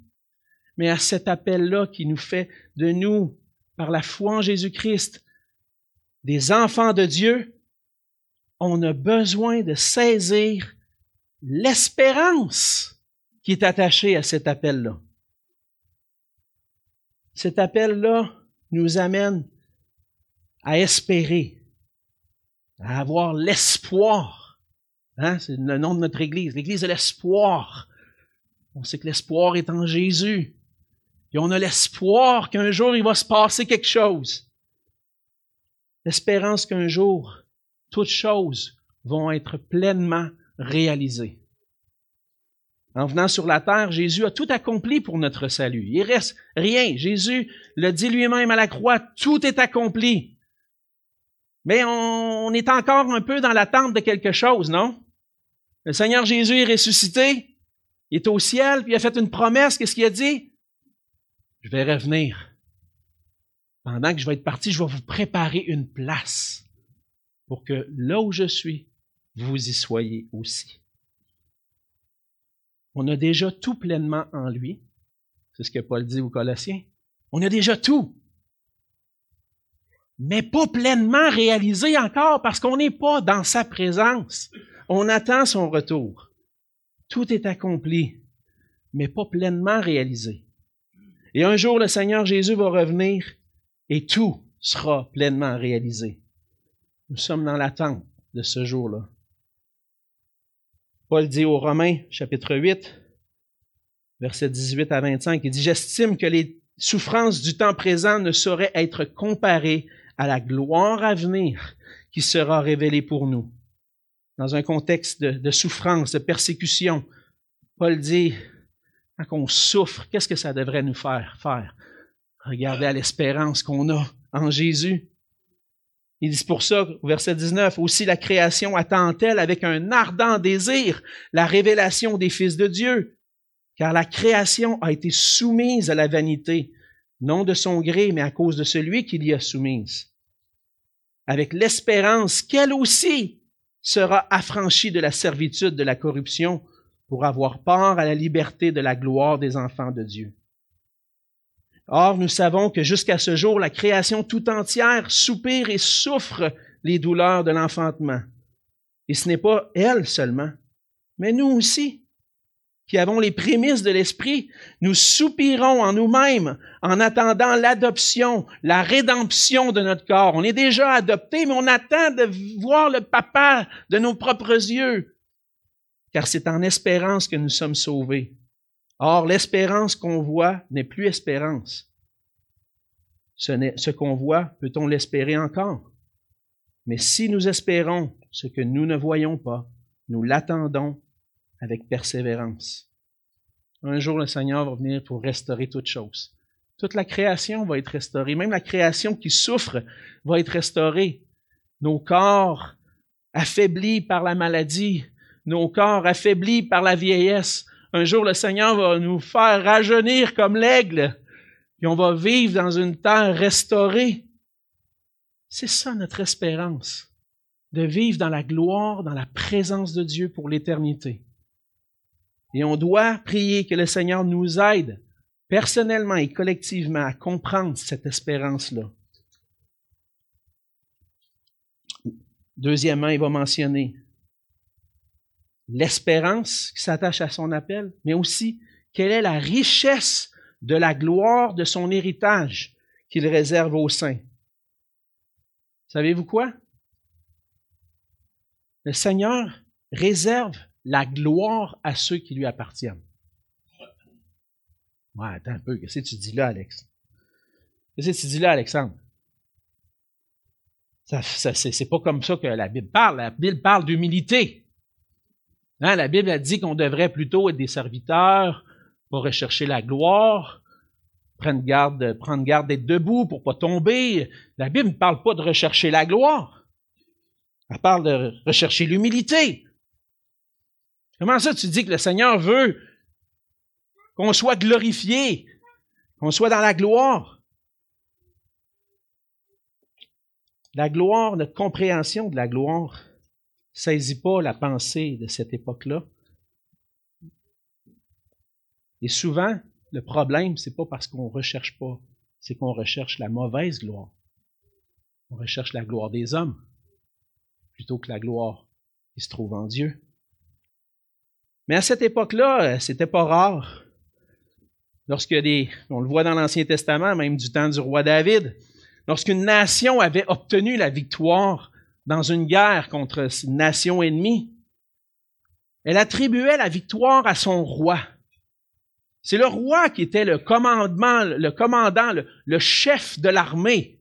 Mais à cet appel-là qui nous fait de nous, par la foi en Jésus-Christ, des enfants de Dieu, on a besoin de saisir l'espérance qui est attachée à cet appel-là. Cet appel-là nous amène à espérer, à avoir l'espoir Hein? C'est le nom de notre Église, l'Église de l'espoir. On sait que l'espoir est en Jésus. Et on a l'espoir qu'un jour il va se passer quelque chose. L'espérance qu'un jour, toutes choses vont être pleinement réalisées. En venant sur la terre, Jésus a tout accompli pour notre salut. Il reste rien. Jésus le dit lui-même à la croix, tout est accompli. Mais on, est encore un peu dans l'attente de quelque chose, non? Le Seigneur Jésus est ressuscité, il est au ciel, puis il a fait une promesse. Qu'est-ce qu'il a dit? Je vais revenir. Pendant que je vais être parti, je vais vous préparer une place pour que là où je suis, vous y soyez aussi. On a déjà tout pleinement en lui. C'est ce que Paul dit aux Colossiens. On a déjà tout. Mais pas pleinement réalisé encore parce qu'on n'est pas dans sa présence. On attend son retour. Tout est accompli, mais pas pleinement réalisé. Et un jour, le Seigneur Jésus va revenir et tout sera pleinement réalisé. Nous sommes dans l'attente de ce jour-là. Paul dit aux Romains, chapitre 8, versets 18 à 25, il dit, J'estime que les souffrances du temps présent ne sauraient être comparées à la gloire à venir qui sera révélée pour nous dans un contexte de, souffrance, de persécution. Paul dit, quand on souffre, qu'est-ce que ça devrait nous faire faire? Regarder à l'espérance qu'on a en Jésus. Il dit pour ça, au verset 19, aussi la création attend-elle avec un ardent désir la révélation des fils de Dieu. car la création a été soumise à la vanité, non de son gré, mais à cause de celui qui l'y a soumise, avec l'espérance qu'elle aussi sera affranchie de la servitude de la corruption pour avoir part à la liberté de la gloire des enfants de Dieu. Or, nous savons que jusqu'à ce jour, la création tout entière soupire et souffre les douleurs de l'enfantement. Et ce n'est pas elle seulement, mais nous aussi qui avons les prémices de l'Esprit, nous soupirons en nous-mêmes en attendant l'adoption, la rédemption de notre corps. On est déjà adopté, mais on attend de voir le papa de nos propres yeux, car c'est en espérance que nous sommes sauvés. Or, l'espérance qu'on voit n'est plus espérance. Ce, qu'on voit, peut-on l'espérer encore? Mais si nous espérons ce que nous ne voyons pas, nous l'attendons avec persévérance. Un jour, le Seigneur va venir pour restaurer toutes choses. Toute la création va être restaurée. Même la création qui souffre va être restaurée. Nos corps affaiblis par la maladie, nos corps affaiblis par la vieillesse. Un jour, le Seigneur va nous faire rajeunir comme l'aigle et on va vivre dans une terre restaurée. C'est ça notre espérance, de vivre dans la gloire, dans la présence de Dieu pour l'éternité. Et on doit prier que le Seigneur nous aide personnellement et collectivement à comprendre cette espérance-là. Deuxièmement, il va mentionner l'espérance qui s'attache à son appel, mais aussi quelle est la richesse de la gloire de son héritage qu'il réserve aux saints. Savez-vous quoi? Le Seigneur réserve la gloire à ceux qui lui appartiennent. Ouais, attends un peu, qu'est-ce que tu dis là, Alex? Qu'est-ce que tu dis là, Alexandre? C'est pas comme ça que la Bible parle. La Bible parle d'humilité. Hein, la Bible a dit qu'on devrait plutôt être des serviteurs pour rechercher la gloire, prendre garde, prendre garde d'être debout pour pas tomber. La Bible ne parle pas de rechercher la gloire. Elle parle de rechercher l'humilité. Comment ça tu dis que le Seigneur veut qu'on soit glorifié, qu'on soit dans la gloire? La gloire, notre compréhension de la gloire, saisit pas la pensée de cette époque-là. Et souvent, le problème, c'est pas parce qu'on recherche pas, c'est qu'on recherche la mauvaise gloire. On recherche la gloire des hommes plutôt que la gloire qui se trouve en Dieu. Mais à cette époque-là, c'était pas rare. Lorsque des, on le voit dans l'Ancien Testament, même du temps du roi David, lorsqu'une nation avait obtenu la victoire dans une guerre contre une nation ennemie, elle attribuait la victoire à son roi. C'est le roi qui était le commandement, le commandant, le, le chef de l'armée.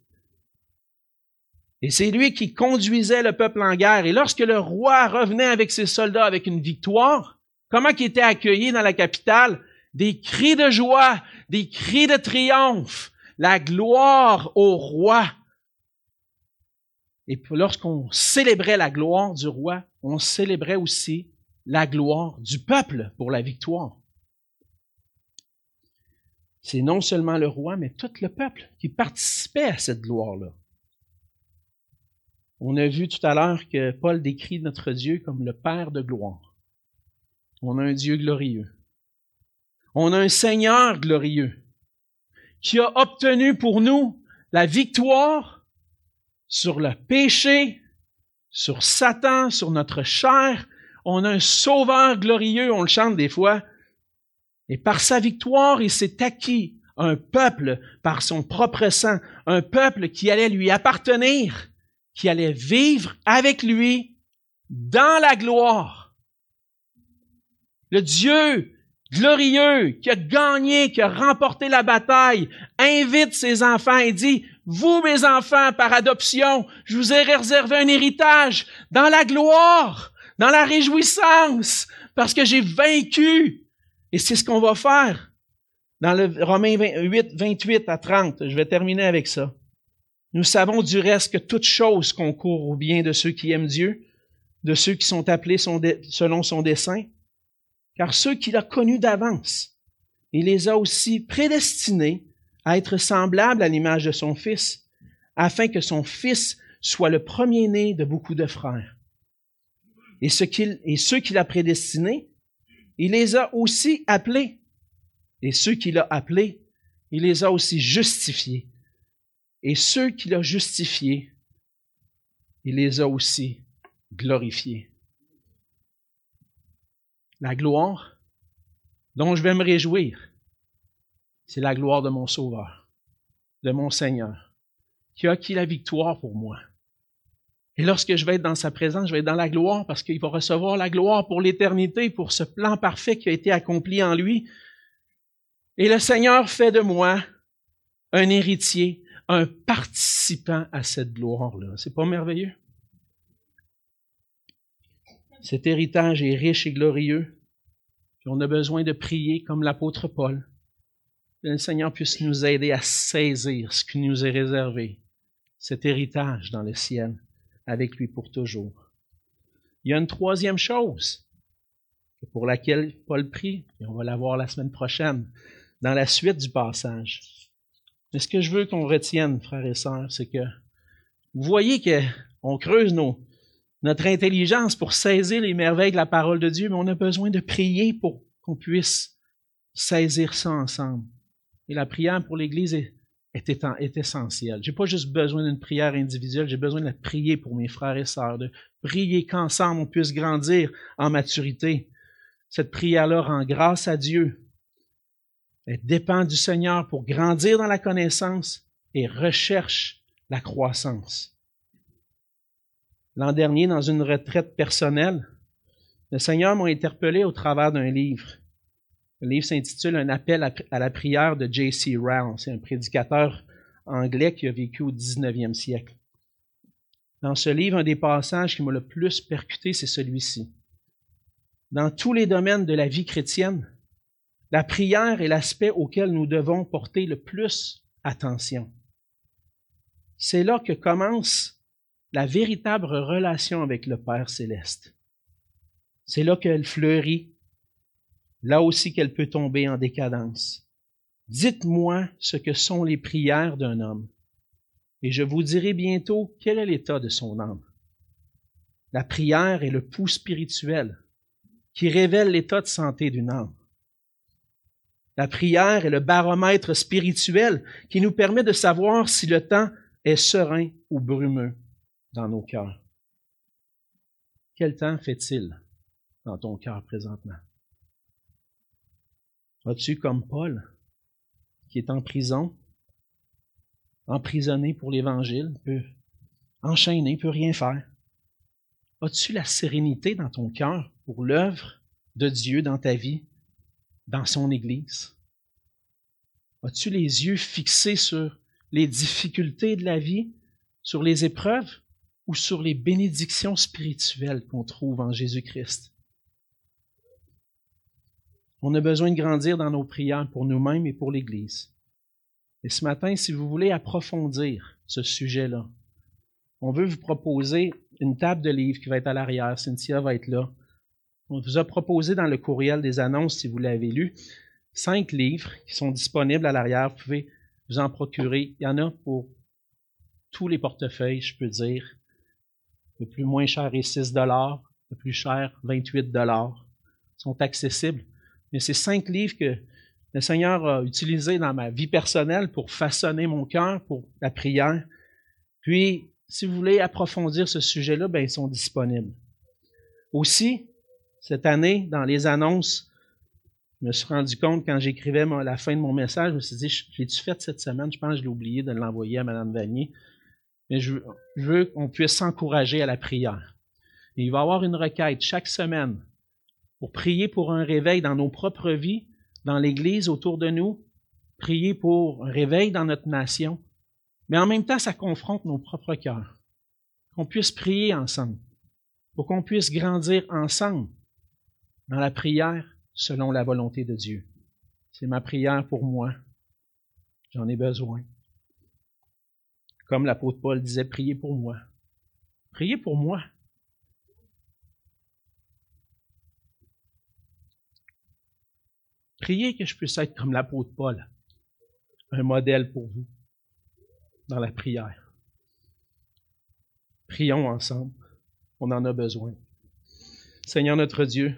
Et c'est lui qui conduisait le peuple en guerre. Et lorsque le roi revenait avec ses soldats avec une victoire, Comment qu'il était accueilli dans la capitale? Des cris de joie, des cris de triomphe, la gloire au roi. Et lorsqu'on célébrait la gloire du roi, on célébrait aussi la gloire du peuple pour la victoire. C'est non seulement le roi, mais tout le peuple qui participait à cette gloire-là. On a vu tout à l'heure que Paul décrit notre Dieu comme le Père de gloire. On a un Dieu glorieux. On a un Seigneur glorieux qui a obtenu pour nous la victoire sur le péché, sur Satan, sur notre chair. On a un Sauveur glorieux, on le chante des fois. Et par sa victoire, il s'est acquis un peuple par son propre sang, un peuple qui allait lui appartenir, qui allait vivre avec lui dans la gloire le Dieu glorieux qui a gagné, qui a remporté la bataille, invite ses enfants et dit, vous mes enfants, par adoption, je vous ai réservé un héritage dans la gloire, dans la réjouissance, parce que j'ai vaincu. Et c'est ce qu'on va faire. Dans le Romains 8, 28 à 30, je vais terminer avec ça. Nous savons du reste que toute chose concourt au bien de ceux qui aiment Dieu, de ceux qui sont appelés selon son dessein. car ceux qu'il a connus d'avance, il les a aussi prédestinés à être semblables à l'image de son Fils, afin que son Fils soit le premier-né de beaucoup de frères. Et, ce qu'il, et ceux qu'il a prédestinés, il les a aussi appelés. Et ceux qu'il a appelés, il les a aussi justifiés. Et ceux qu'il a justifiés, il les a aussi glorifiés. La gloire dont je vais me réjouir, c'est la gloire de mon Sauveur, de mon Seigneur, qui a acquis la victoire pour moi. Et lorsque je vais être dans sa présence, je vais être dans la gloire parce qu'il va recevoir la gloire pour l'éternité, pour ce plan parfait qui a été accompli en lui. Et le Seigneur fait de moi un héritier, un participant à cette gloire-là. C'est pas merveilleux? Cet héritage est riche et glorieux. On a besoin de prier comme l'apôtre Paul. Que le Seigneur puisse nous aider à saisir ce qui nous est réservé, cet héritage dans le ciel, avec lui pour toujours. Il y a une troisième chose pour laquelle Paul prie, et on va la voir la semaine prochaine, dans la suite du passage. Mais ce que je veux qu'on retienne, frères et sœurs, c'est que vous voyez qu'on creuse notre intelligence pour saisir les merveilles de la parole de Dieu, mais on a besoin de prier pour qu'on puisse saisir ça ensemble. Et la prière pour l'Église est, essentielle. Je n'ai pas juste besoin d'une prière individuelle, j'ai besoin de prier pour mes frères et sœurs, de prier qu'ensemble on puisse grandir en maturité. Cette prière-là rend grâce à Dieu. Elle dépend du Seigneur pour grandir dans la connaissance et recherche la croissance. L'an dernier, dans une retraite personnelle, le Seigneur m'a interpellé au travers d'un livre. Le livre s'intitule Un appel à la prière de J.C. Rowell. C'est un prédicateur anglais qui a vécu au 19e siècle. Dans ce livre, un des passages qui m'a le plus percuté, c'est celui-ci. Dans tous les domaines de la vie chrétienne, la prière est l'aspect auquel nous devons porter le plus attention. C'est là que commence la véritable relation avec le Père céleste. C'est là qu'elle fleurit, là aussi qu'elle peut tomber en décadence. Dites-moi ce que sont les prières d'un homme, et je vous dirai bientôt quel est l'état de son âme. La prière est le pouls spirituel qui révèle l'état de santé d'une âme. La prière est le baromètre spirituel qui nous permet de savoir si le temps est serein ou brumeux dans nos cœurs. Quel temps fait-il dans ton cœur présentement? As-tu comme Paul, qui est en prison, emprisonné pour l'Évangile, peut enchaîner, peut rien faire? As-tu la sérénité dans ton cœur pour l'œuvre de Dieu dans ta vie, dans son Église? As-tu les yeux fixés sur les difficultés de la vie, sur les épreuves? ou sur les bénédictions spirituelles qu'on trouve en Jésus-Christ? On a besoin de grandir dans nos prières pour nous-mêmes et pour l'Église. Et ce matin, si vous voulez approfondir ce sujet-là, on veut vous proposer une table de livres qui va être à l'arrière. Cynthia va être là. On vous a proposé dans le courriel des annonces, si vous l'avez lu, cinq livres qui sont disponibles à l'arrière. Vous pouvez vous en procurer. Il y en a pour tous les portefeuilles, je peux dire. Le plus moins cher est 6 le plus cher 28 sont accessibles. Mais c'est cinq livres que le Seigneur a utilisés dans ma vie personnelle pour façonner mon cœur pour la prière. Puis, si vous voulez approfondir ce sujet-là, ben, ils sont disponibles. Aussi, cette année, dans les annonces, je me suis rendu compte quand j'écrivais la fin de mon message, je me suis dit, j'ai-tu fait cette semaine? Je pense que je l'ai oublié de l'envoyer à Mme Vanier mais je, veux qu'on puisse s'encourager à la prière. il va y avoir une requête chaque semaine pour prier pour un réveil dans nos propres vies, dans l'Église autour de nous, prier pour un réveil dans notre nation, mais en même temps, ça confronte nos propres cœurs. Qu'on puisse prier ensemble, pour qu'on puisse grandir ensemble dans la prière selon la volonté de Dieu. C'est ma prière pour moi. J'en ai besoin. Comme l'apôtre Paul disait, priez pour moi. Priez pour moi. Priez que je puisse être comme l'apôtre Paul, un modèle pour vous dans la prière. Prions ensemble. On en a besoin. Seigneur notre Dieu,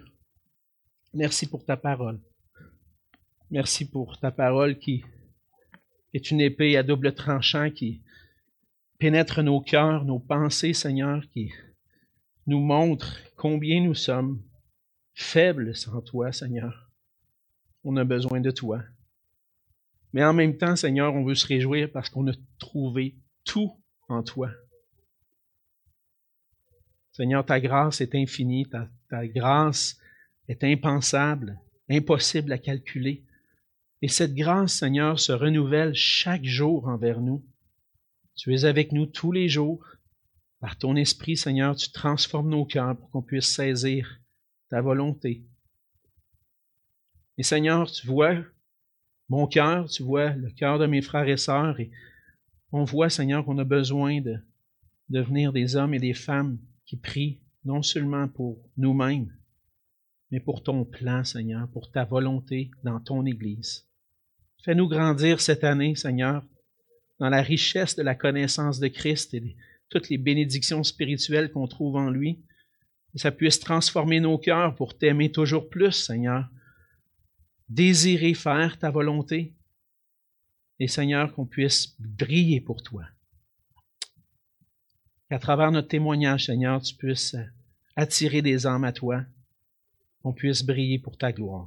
merci pour ta parole. Merci pour ta parole qui est une épée à double tranchant qui pénètre nos cœurs, nos pensées, Seigneur, qui nous montre combien nous sommes faibles sans toi, Seigneur. On a besoin de toi. Mais en même temps, Seigneur, on veut se réjouir parce qu'on a trouvé tout en toi. Seigneur, ta grâce est infinie, ta, grâce est impensable, impossible à calculer. Et cette grâce, Seigneur, se renouvelle chaque jour envers nous. Tu es avec nous tous les jours. Par ton esprit, Seigneur, tu transformes nos cœurs pour qu'on puisse saisir ta volonté. Et Seigneur, tu vois mon cœur, tu vois le cœur de mes frères et sœurs, et on voit, Seigneur, qu'on a besoin de devenir des hommes et des femmes qui prient non seulement pour nous-mêmes, mais pour ton plan, Seigneur, pour ta volonté dans ton Église. Fais-nous grandir cette année, Seigneur, dans la richesse de la connaissance de Christ et toutes les bénédictions spirituelles qu'on trouve en lui. Que ça puisse transformer nos cœurs pour t'aimer toujours plus, Seigneur. Désirer faire ta volonté. Et Seigneur, qu'on puisse briller pour toi. Qu'à travers notre témoignage, Seigneur, tu puisses attirer des âmes à toi. Qu'on puisse briller pour ta gloire.